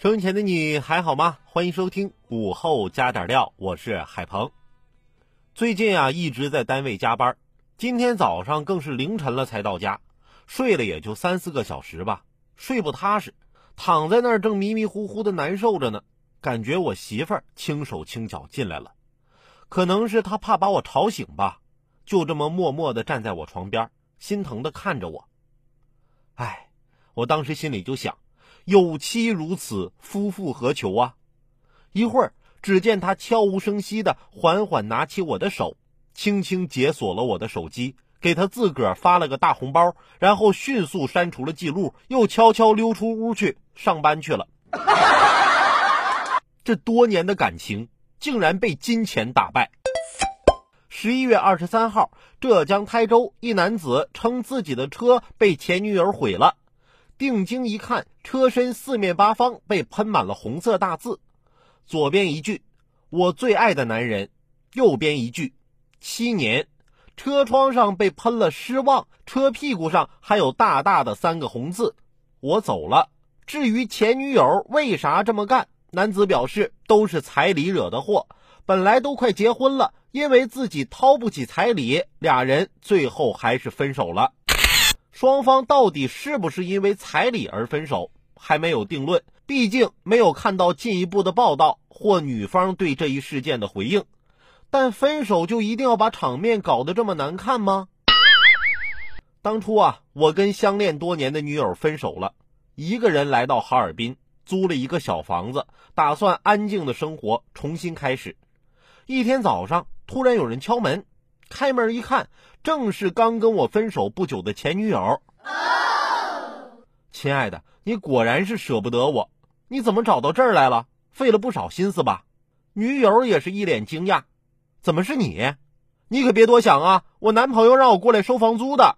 收音前的你还好吗？欢迎收听午后加点料，我是海鹏。最近啊，一直在单位加班，今天早上更是凌晨了才到家，睡了也就三四个小时吧，睡不踏实，躺在那儿正迷迷糊糊的难受着呢。感觉我媳妇儿轻手轻脚进来了，可能是她怕把我吵醒吧，就这么默默的站在我床边，心疼的看着我。哎，我当时心里就想。有妻如此，夫复何求啊！一会儿，只见他悄无声息的缓缓拿起我的手，轻轻解锁了我的手机，给他自个儿发了个大红包，然后迅速删除了记录，又悄悄溜出屋去上班去了。这多年的感情竟然被金钱打败。十一月二十三号，浙江台州一男子称自己的车被前女友毁了。定睛一看，车身四面八方被喷满了红色大字，左边一句“我最爱的男人”，右边一句“七年”。车窗上被喷了“失望”，车屁股上还有大大的三个红字“我走了”。至于前女友为啥这么干，男子表示都是彩礼惹的祸。本来都快结婚了，因为自己掏不起彩礼，俩人最后还是分手了。双方到底是不是因为彩礼而分手，还没有定论。毕竟没有看到进一步的报道或女方对这一事件的回应。但分手就一定要把场面搞得这么难看吗？当初啊，我跟相恋多年的女友分手了，一个人来到哈尔滨，租了一个小房子，打算安静的生活，重新开始。一天早上，突然有人敲门。开门一看，正是刚跟我分手不久的前女友。亲爱的，你果然是舍不得我，你怎么找到这儿来了？费了不少心思吧？女友也是一脸惊讶，怎么是你？你可别多想啊，我男朋友让我过来收房租的。